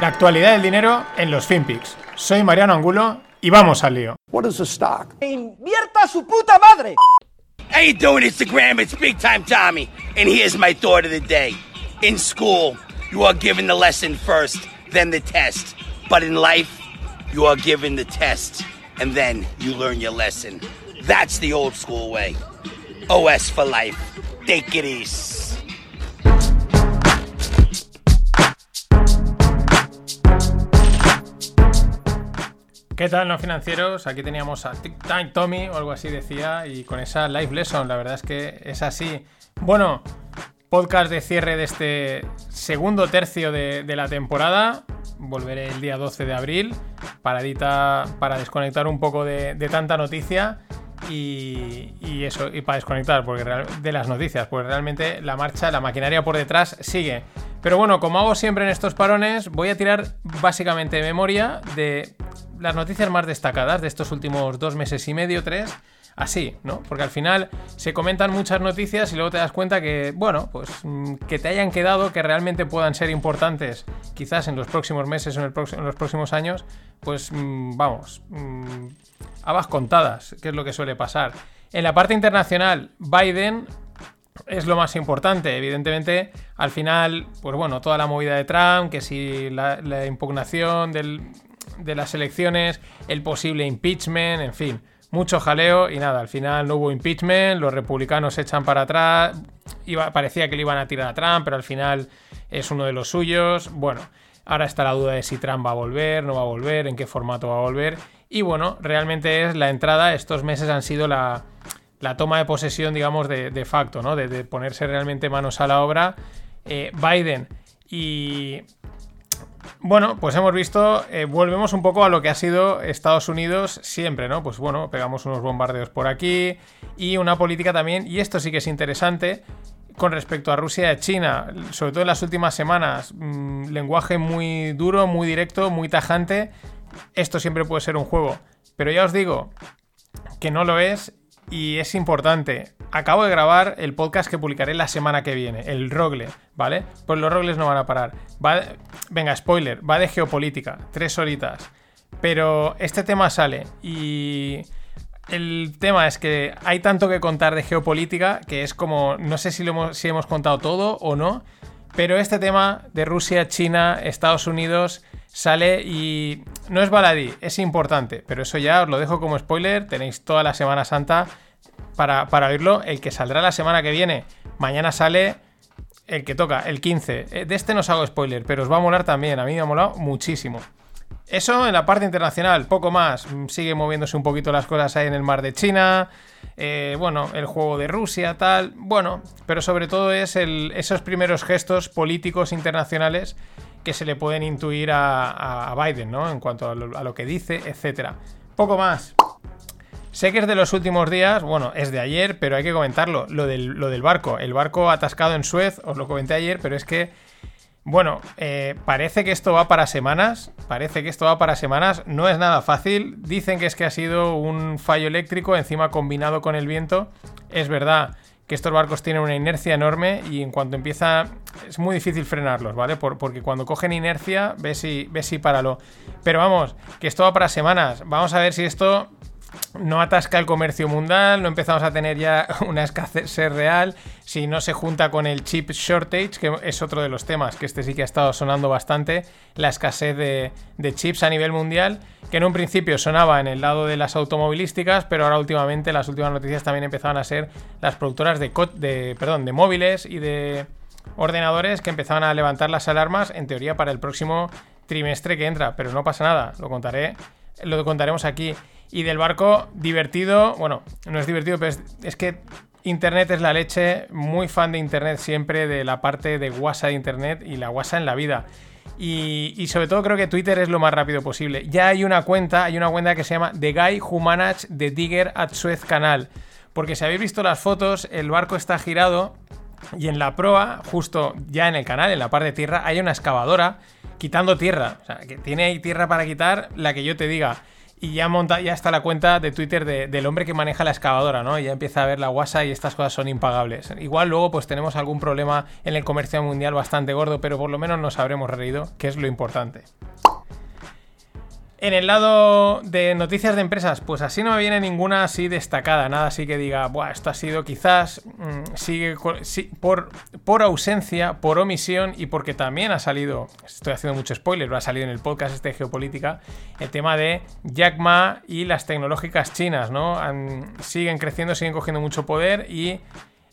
La actualidad del dinero en los FinPix. Soy Mariano Angulo y vamos al lío. What is a stock? ¡Invierta su puta madre! How you doing, Instagram? It's Big Time Tommy, and here's my thought of the day. In school, you are given the lesson first, then the test. But in life, you are given the test, and then you learn your lesson. That's the old school way. OS for life. Take it easy. ¿Qué tal, no financieros? Aquí teníamos a Tic Tommy o algo así decía y con esa live lesson, la verdad es que es así. Bueno, podcast de cierre de este segundo tercio de, la temporada. Volveré el día 12 de abril, paradita para desconectar un poco de, tanta noticia y, y eso, y para desconectar porque de las noticias, porque realmente la marcha, la maquinaria por detrás sigue. Pero bueno, como hago siempre en estos parones, voy a tirar básicamente memoria de las noticias más destacadas de estos últimos dos meses y medio, tres. Así, ¿no? Porque al final se comentan muchas noticias y luego te das cuenta que, bueno, pues mm, que te hayan quedado, que realmente puedan ser importantes, quizás en los próximos meses o en, los próximos años, pues mm, vamos, mm, habas contadas, que es lo que suele pasar. En la parte internacional, Biden es lo más importante. Evidentemente, al final, pues bueno, toda la movida de Trump, que si la impugnación del- de las elecciones, el posible impeachment, en fin, mucho jaleo y nada, al final no hubo impeachment, los republicanos se echan para atrás, iba, parecía que le iban a tirar a Trump, pero al final es uno de los suyos. Bueno, ahora está la duda de si Trump va a volver, no va a volver, en qué formato va a volver. Y bueno, realmente es la entrada, estos meses han sido la, toma de posesión, digamos, de, facto, ¿no? De, de ponerse realmente manos a la obra. eh, Biden y. Bueno, pues hemos visto, eh, volvemos un poco a lo que ha sido Estados Unidos siempre, ¿no? Pues bueno, pegamos unos bombardeos por aquí y una política también, y esto sí que es interesante, con respecto a Rusia y a China, sobre todo en las últimas semanas, mm, lenguaje muy duro, muy directo, muy tajante, esto siempre puede ser un juego, pero ya os digo que no lo es y es importante. Acabo de grabar el podcast que publicaré la semana que viene, el Rogle, ¿vale? Pues los Rogles no van a parar. Venga, spoiler, va de geopolítica, tres horitas. Pero este tema sale y el tema es que hay tanto que contar de geopolítica que es como, no sé si, lo hemos, si hemos contado todo o no, pero este tema de Rusia, China, Estados Unidos sale y no es baladí, es importante, pero eso ya os lo dejo como spoiler, tenéis toda la Semana Santa para, para oírlo, el que saldrá la semana que viene, mañana sale el que toca, el 15, Eh, de este no os hago spoiler, pero os va a molar también, a mí me ha molado muchísimo. Eso en la parte internacional, poco más. Mm, Sigue moviéndose un poquito las cosas ahí en el mar de China. eh, bueno, el juego de Rusia, tal. Bueno, pero sobre todo es esos primeros gestos políticos internacionales que se le pueden intuir a, Biden, ¿no? En cuanto a lo, que dice, etcétera. Poco más. Sé que es de los últimos días, bueno, es de ayer, pero hay que comentarlo. Lo del, lo del barco. El barco atascado en Suez, os lo comenté ayer, pero es que bueno, eh, parece que esto va para semanas. Parece que esto va para semanas. No es nada fácil. Dicen que es que ha sido un fallo eléctrico, encima combinado con el viento. Es verdad que estos barcos tienen una inercia enorme y en cuanto empieza. Es muy difícil frenarlos, ¿vale? Por- porque cuando cogen inercia, ves si, ves si páralo. Pero vamos, que esto va para semanas. Vamos a ver si esto no atasca el comercio mundial, no empezamos a tener ya una escasez real, si no se junta con el chip shortage, que es otro de los temas, que este sí que ha estado sonando bastante, la escasez de, chips a nivel mundial, que en un principio sonaba en el lado de las automovilísticas, pero ahora últimamente las últimas noticias también empezaban a ser las productoras de, de, perdón, de móviles y de ordenadores que empezaban a levantar las alarmas, en teoría para el próximo trimestre que entra, pero no pasa nada, lo contaré, lo contaremos aquí. Y del barco, divertido, bueno, no es divertido, pero es, que Internet es la leche, muy fan de Internet siempre, de la parte de WhatsApp de Internet y la WhatsApp en la vida. Y, y sobre todo creo que Twitter es lo más rápido posible. Ya hay una cuenta, hay una cuenta que se llama The Guy Who Managed the Digger at Suez Canal. Porque si habéis visto las fotos, el barco está girado y en la proa, justo ya en el canal, en la parte de tierra, hay una excavadora quitando tierra. O sea, que tiene ahí tierra para quitar la que yo te diga. y ya monta, ya está la cuenta de Twitter del hombre que maneja la excavadora, ¿no? Y ya empieza a ver la guasa y estas cosas son impagables. Igual luego pues tenemos algún problema en el comercio mundial bastante gordo, pero por lo menos nos habremos reído, que es lo importante. En el lado de noticias de empresas, pues así no me viene ninguna así destacada, nada así que diga, Buah, esto ha sido quizás, mm, por, ausencia, por omisión y porque también ha salido, estoy haciendo mucho spoiler, lo ha salido en el podcast este de geopolítica, el tema de Jack Ma y las tecnológicas chinas, ¿no? siguen creciendo, siguen cogiendo mucho poder y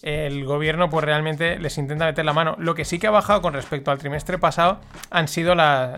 el gobierno pues realmente les intenta meter la mano. Lo que sí que ha bajado con respecto al trimestre pasado han sido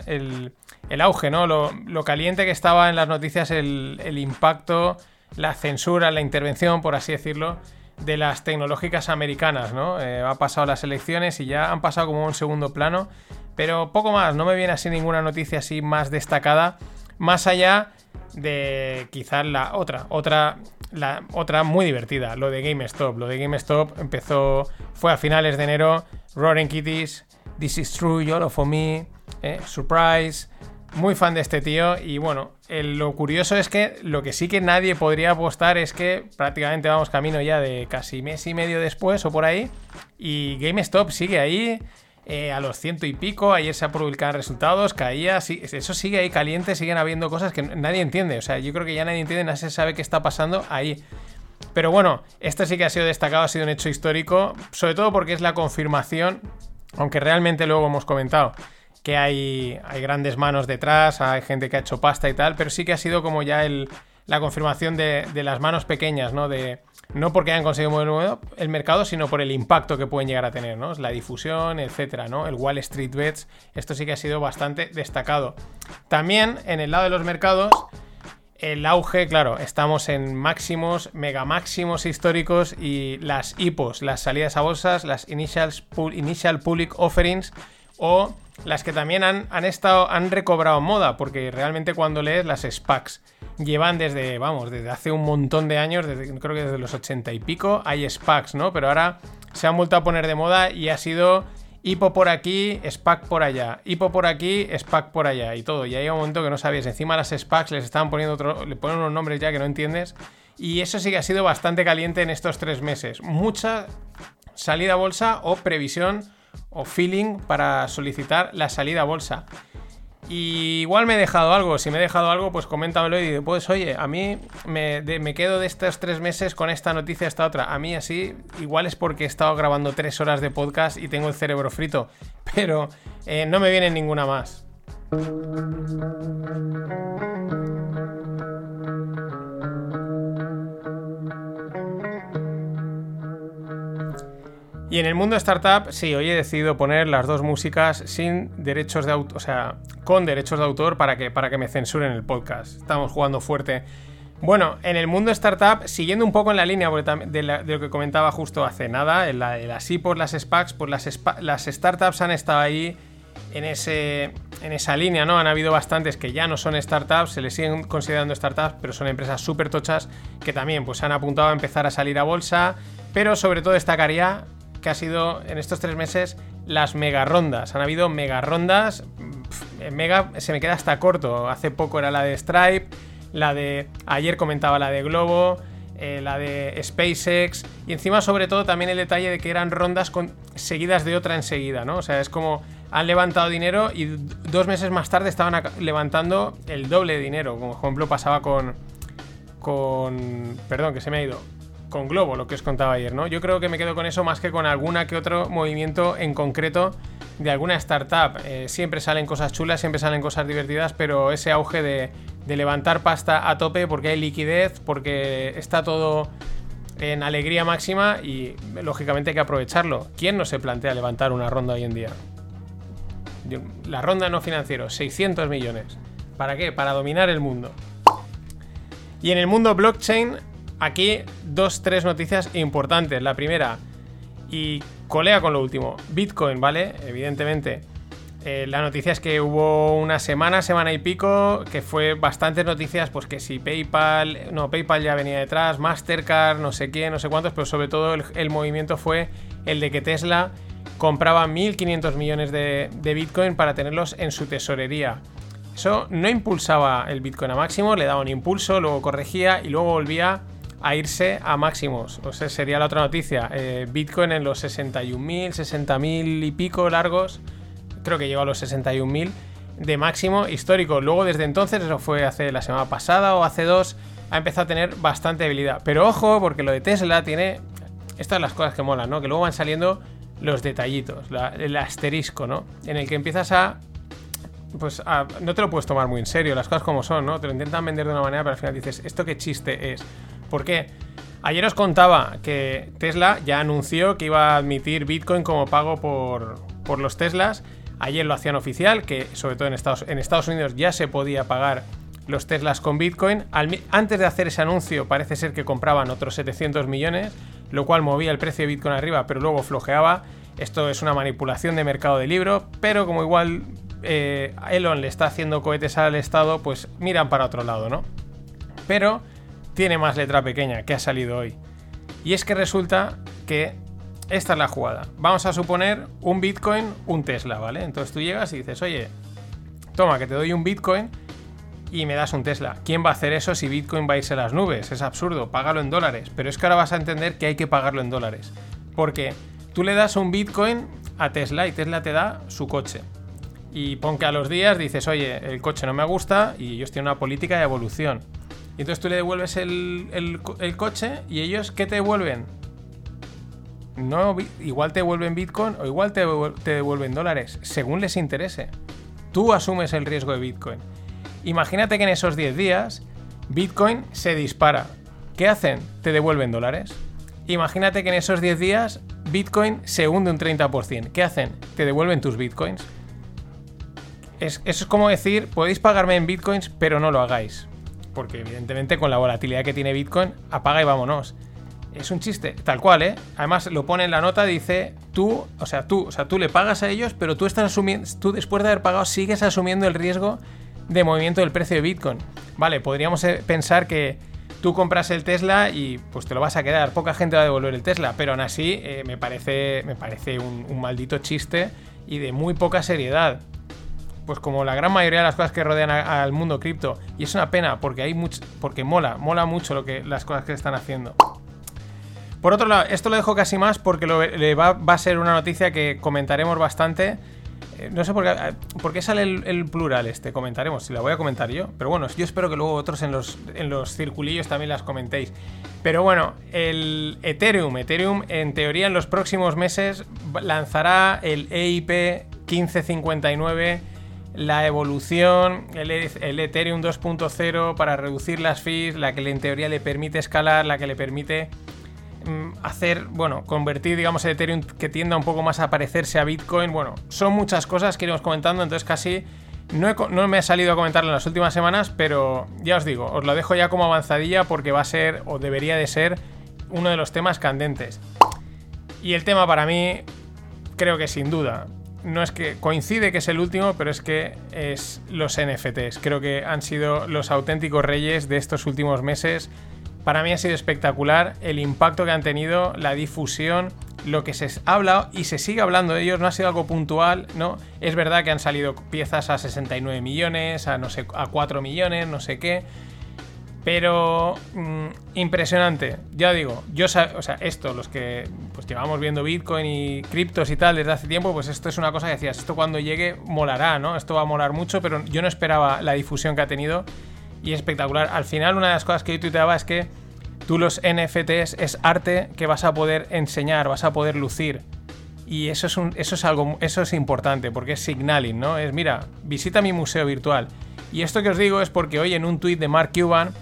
el, auge, ¿no? Lo, caliente que estaba en las noticias el, impacto, la censura, la intervención, por así decirlo, de las tecnológicas americanas, ¿no? Eh, ha pasado las elecciones y ya han pasado como un segundo plano, pero poco más, no me viene así ninguna noticia así más destacada, más allá de quizás la otra, otra la otra muy divertida, lo de GameStop. Lo de GameStop empezó, fue a finales de enero. Roaring Kitties, This is True, YOLO for Me, eh, Surprise. Muy fan de este tío y bueno, lo curioso es que lo que sí que nadie podría apostar es que prácticamente vamos camino ya de casi mes y medio después o por ahí y GameStop sigue ahí eh, a los ciento y pico. Ayer se ha publicado resultados, caía. eso sigue ahí caliente, siguen habiendo cosas que nadie entiende. O sea, yo creo que ya nadie entiende, nadie sabe qué está pasando ahí. Pero bueno, este sí que ha sido destacado, ha sido un hecho histórico, sobre todo porque es la confirmación, aunque realmente luego hemos comentado que hay, hay grandes manos detrás, hay gente que ha hecho pasta y tal, pero sí que ha sido como ya el, la confirmación de, de las manos pequeñas, ¿no? De, no porque hayan conseguido mover el mercado, sino por el impacto que pueden llegar a tener, ¿no? La difusión, etcétera, ¿no? El Wall Street Bets, esto sí que ha sido bastante destacado. También en el lado de los mercados, el auge, claro, estamos en máximos, mega máximos históricos y las IPOs, las salidas a bolsas, las Initial, initial Public Offerings o las que también han, han, estado, han recobrado moda, porque realmente cuando lees las SPACs llevan desde, vamos, desde hace un montón de años, desde, creo que desde los 80 y pico, hay SPACs, ¿no? Pero ahora se han vuelto a poner de moda y ha sido hipo por aquí, SPAC por allá, hipo por aquí, SPAC por allá y todo. Y hay un momento que no sabías, encima las SPACs les estaban poniendo otro, le ponen unos nombres ya que no entiendes. Y eso sí que ha sido bastante caliente en estos tres meses. Mucha salida a bolsa o previsión o feeling para solicitar la salida a bolsa. Y igual me he dejado algo, si me he dejado algo, pues coméntamelo y pues oye, a mí me, me, quedo de estos tres meses con esta noticia, esta otra. A mí así, igual es porque he estado grabando tres horas de podcast y tengo el cerebro frito, pero eh, no me viene ninguna más. Y en el mundo startup, sí, hoy he decidido poner las dos músicas sin derechos de autor, o sea, con derechos de autor para que, para que me censuren el podcast. Estamos jugando fuerte. Bueno, en el mundo startup, siguiendo un poco en la línea de, lo que comentaba justo hace nada, en la de las SPACs, pues las, las startups han estado ahí en, ese, en esa línea, ¿no? Han habido bastantes que ya no son startups, se les siguen considerando startups, pero son empresas súper tochas que también pues, han apuntado a empezar a salir a bolsa, pero sobre todo destacaría que ha sido en estos tres meses las mega rondas. Han habido mega rondas. Mega se me queda hasta corto. Hace poco era la de Stripe, la de. Ayer comentaba la de Globo. Eh, la de SpaceX y encima sobre todo también el detalle de que eran rondas seguidas de otra enseguida, ¿no? O sea, es como han levantado dinero y dos meses más tarde estaban levantando el doble de dinero, como ejemplo pasaba con, con, perdón, que se me ha ido, con Globo, lo que os contaba ayer, ¿no? Yo creo que me quedo con eso más que con alguna que otro movimiento en concreto de alguna startup. Eh, siempre salen cosas chulas, siempre salen cosas divertidas, pero ese auge de, levantar pasta a tope porque hay liquidez, porque está todo en alegría máxima y lógicamente hay que aprovecharlo. ¿Quién no se plantea levantar una ronda hoy en día? La ronda no financiero, 600 millones. ¿Para qué? Para dominar el mundo. Y en el mundo blockchain Aquí dos, tres noticias importantes. La primera, y colea con lo último, Bitcoin, ¿vale? Evidentemente. Eh, la noticia es que hubo una semana, semana y pico, que fue bastantes noticias, pues que si PayPal, no, PayPal ya venía detrás, Mastercard, no sé quién, no sé cuántos, pero sobre todo el, movimiento fue el de que Tesla compraba 1.500 millones de, de Bitcoin para tenerlos en su tesorería. Eso no impulsaba el Bitcoin a máximo, le daba un impulso, luego corregía y luego volvía a irse a máximos. O sea, sería la otra noticia. Eh, Bitcoin en los 61.000, 60.000 y pico largos. Creo que llegó a los 61.000 de máximo histórico. Luego desde entonces, eso fue hace la semana pasada o hace dos, ha empezado a tener bastante habilidad. Pero ojo, porque lo de Tesla tiene... Estas son las cosas que molan, ¿no? Que luego van saliendo los detallitos, el asterisco, ¿no? En el que empiezas a pues no te lo puedes tomar muy en serio, las cosas como son, ¿no? Te lo intentan vender de una manera, pero al final dices, ¿esto qué chiste es? ¿Por qué? Ayer os contaba que Tesla ya anunció que iba a admitir Bitcoin como pago por, por los Teslas. Ayer lo hacían oficial, que sobre todo en Estados, en Estados Unidos ya se podía pagar los Teslas con Bitcoin. antes de hacer ese anuncio parece ser que compraban otros 700 millones, lo cual movía el precio de Bitcoin arriba, pero luego flojeaba. Esto es una manipulación de mercado de libro, pero como igual eh, Elon le está haciendo cohetes al Estado, pues miran para otro lado, ¿no? Pero tiene más letra pequeña que ha salido hoy. Y es que resulta que esta es la jugada. Vamos a suponer un Bitcoin, un Tesla, ¿vale? Entonces tú llegas y dices, oye, toma, que te doy un Bitcoin y me das un Tesla. ¿Quién va a hacer eso si Bitcoin va a irse a las nubes? Es absurdo, págalo en dólares. Pero es que ahora vas a entender que hay que pagarlo en dólares. Porque tú le das un Bitcoin a Tesla y Tesla te da su coche. Y pon que a los días dices, oye, el coche no me gusta y ellos tienen una política de evolución. Y entonces tú le devuelves el, coche y ellos, ¿qué te devuelven? No, igual te devuelven Bitcoin o igual te, devuelven dólares, según les interese. Tú asumes el riesgo de Bitcoin. Imagínate que en esos 10 días Bitcoin se dispara. ¿Qué hacen? Te devuelven dólares. Imagínate que en esos 10 días Bitcoin se hunde un 30%. ¿Qué hacen? Te devuelven tus Bitcoins. eso es como decir, podéis pagarme en Bitcoins, pero no lo hagáis. Porque evidentemente con la volatilidad que tiene Bitcoin, apaga y vámonos. Es un chiste, tal cual, ¿eh? Además lo pone en la nota, dice, tú, o sea, tú, o sea, tú le pagas a ellos, pero tú estás asumiendo, tú después de haber pagado sigues asumiendo el riesgo de movimiento del precio de Bitcoin. Vale, podríamos eh, pensar que tú compras el Tesla y pues te lo vas a quedar, poca gente va a devolver el Tesla, pero aún así eh, me parece, me parece un, maldito chiste y de muy poca seriedad. Pues como la gran mayoría de las cosas que rodean al mundo cripto. Y es una pena porque hay mucho. Porque mola, mola mucho lo que, las cosas que están haciendo. Por otro lado, esto lo dejo casi más porque va, va, a ser una noticia que comentaremos bastante eh, no sé por qué, eh, por sale el, plural este, comentaremos, si la voy a comentar yo. Pero bueno, yo espero que luego otros en los, en los circulillos también las comentéis. Pero bueno, el Ethereum, Ethereum en teoría en los próximos meses lanzará el EIP 1559, la evolución, el, el Ethereum 2.0 para reducir las fees, la que en teoría le permite escalar, la que le permite Mm, hacer, bueno, convertir, digamos, el Ethereum que tienda un poco más a parecerse a Bitcoin. Bueno, son muchas cosas que iremos comentando, entonces casi no, no, me ha salido a comentarlo en las últimas semanas, pero ya os digo, os lo dejo ya como avanzadilla porque va a ser, o debería de ser, uno de los temas candentes. Y el tema para mí, creo que sin duda, no es que coincide que es el último, pero es que es los NFTs. Creo que han sido los auténticos reyes de estos últimos meses para mí ha sido espectacular el impacto que han tenido, la difusión, lo que se habla y se sigue hablando de ellos, no ha sido algo puntual, ¿no? Es verdad que han salido piezas a 69 millones, a no sé, a 4 millones, no sé qué. Pero mm, impresionante, ya digo, yo o sea, esto, los que pues llevamos viendo Bitcoin y criptos y tal desde hace tiempo, pues esto es una cosa que decías, esto cuando llegue molará, ¿no? Esto va a molar mucho, pero yo no esperaba la difusión que ha tenido y espectacular. Al final, una de las cosas que yo tuiteaba es que tú los NFTs es arte que vas a poder enseñar, vas a poder lucir. Y eso es, un, eso es algo, eso es importante, porque es signaling, ¿no? Es, mira, visita mi museo virtual. Y esto que os digo es porque hoy en un tuit de Mark Cuban,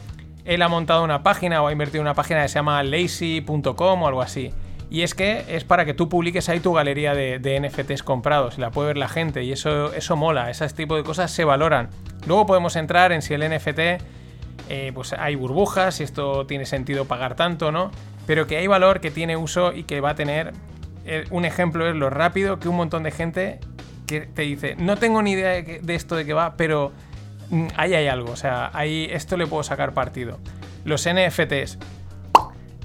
él ha montado una página o ha invertido una página que se llama lazy.com o algo así. Y es que es para que tú publiques ahí tu galería de, de, NFTs comprados y la puede ver la gente. Y eso, eso mola, ese tipo de cosas se valoran. Luego podemos entrar en si el NFT, eh, pues hay burbujas, si esto tiene sentido pagar tanto, ¿no? Pero que hay valor, que tiene uso y que va a tener. Eh, un ejemplo es lo rápido que un montón de gente que te dice, no tengo ni idea de, esto de qué va, pero ahí hay algo, o sea, ahí esto le puedo sacar partido. Los NFTs.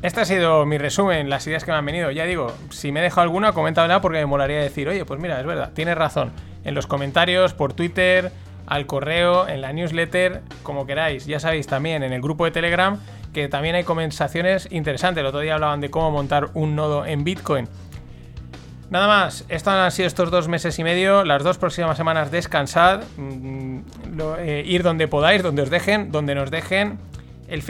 Este ha sido mi resumen, las ideas que me han venido. Ya digo, si me he dejado alguna, coméntamela porque me molaría decir, oye, pues mira, es verdad, tienes razón. En los comentarios, por Twitter, al correo, en la newsletter, como queráis. Ya sabéis también en el grupo de Telegram que también hay conversaciones interesantes. El otro día hablaban de cómo montar un nodo en Bitcoin. Nada más, estos han sido estos dos meses y medio. Las dos próximas semanas descansad, mm, eh, ir donde podáis, donde os dejen, donde nos dejen.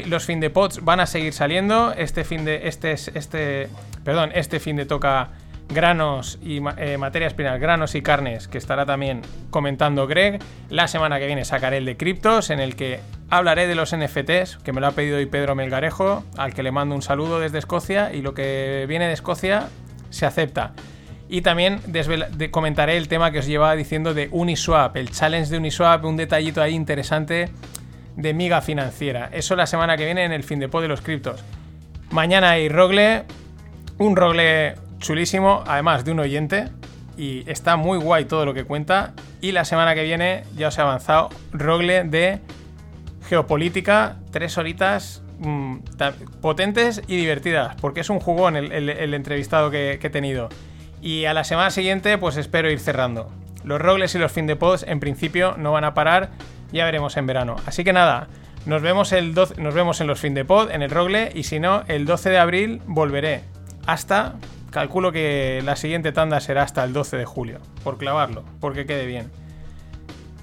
los fin de pods van a seguir saliendo. Este fin de. Este, este. Perdón, este fin de toca granos y eh, materias primas, granos y carnes, que estará también comentando Greg. La semana que viene sacaré el de criptos, en el que hablaré de los NFTs, que me lo ha pedido hoy Pedro Melgarejo, al que le mando un saludo desde Escocia, y lo que viene de Escocia se acepta. Y también comentaré el tema que os llevaba diciendo de Uniswap, el challenge de Uniswap, un detallito ahí interesante de miga financiera. Eso la semana que viene en el fin de pod de los criptos. Mañana hay Rogle, un Rogle chulísimo, además de un oyente. Y está muy guay todo lo que cuenta. Y la semana que viene, ya os he avanzado, Rogle de geopolítica, tres horitas mm, potentes y divertidas. Porque es un jugón el, entrevistado que, he tenido. Y a la semana siguiente, pues espero ir cerrando. Los Rogles y los fin de pods en principio no van a parar. Ya veremos en verano. Así que nada, nos vemos, el nos vemos en los fin de pod, en el Rogle. Y si no, el 12 de abril volveré. Hasta Calculo que la siguiente tanda será hasta el 12 de julio, por clavarlo, porque quede bien.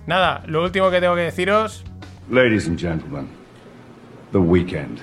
Nada, lo último que tengo que deciros. Ladies and gentlemen, the weekend.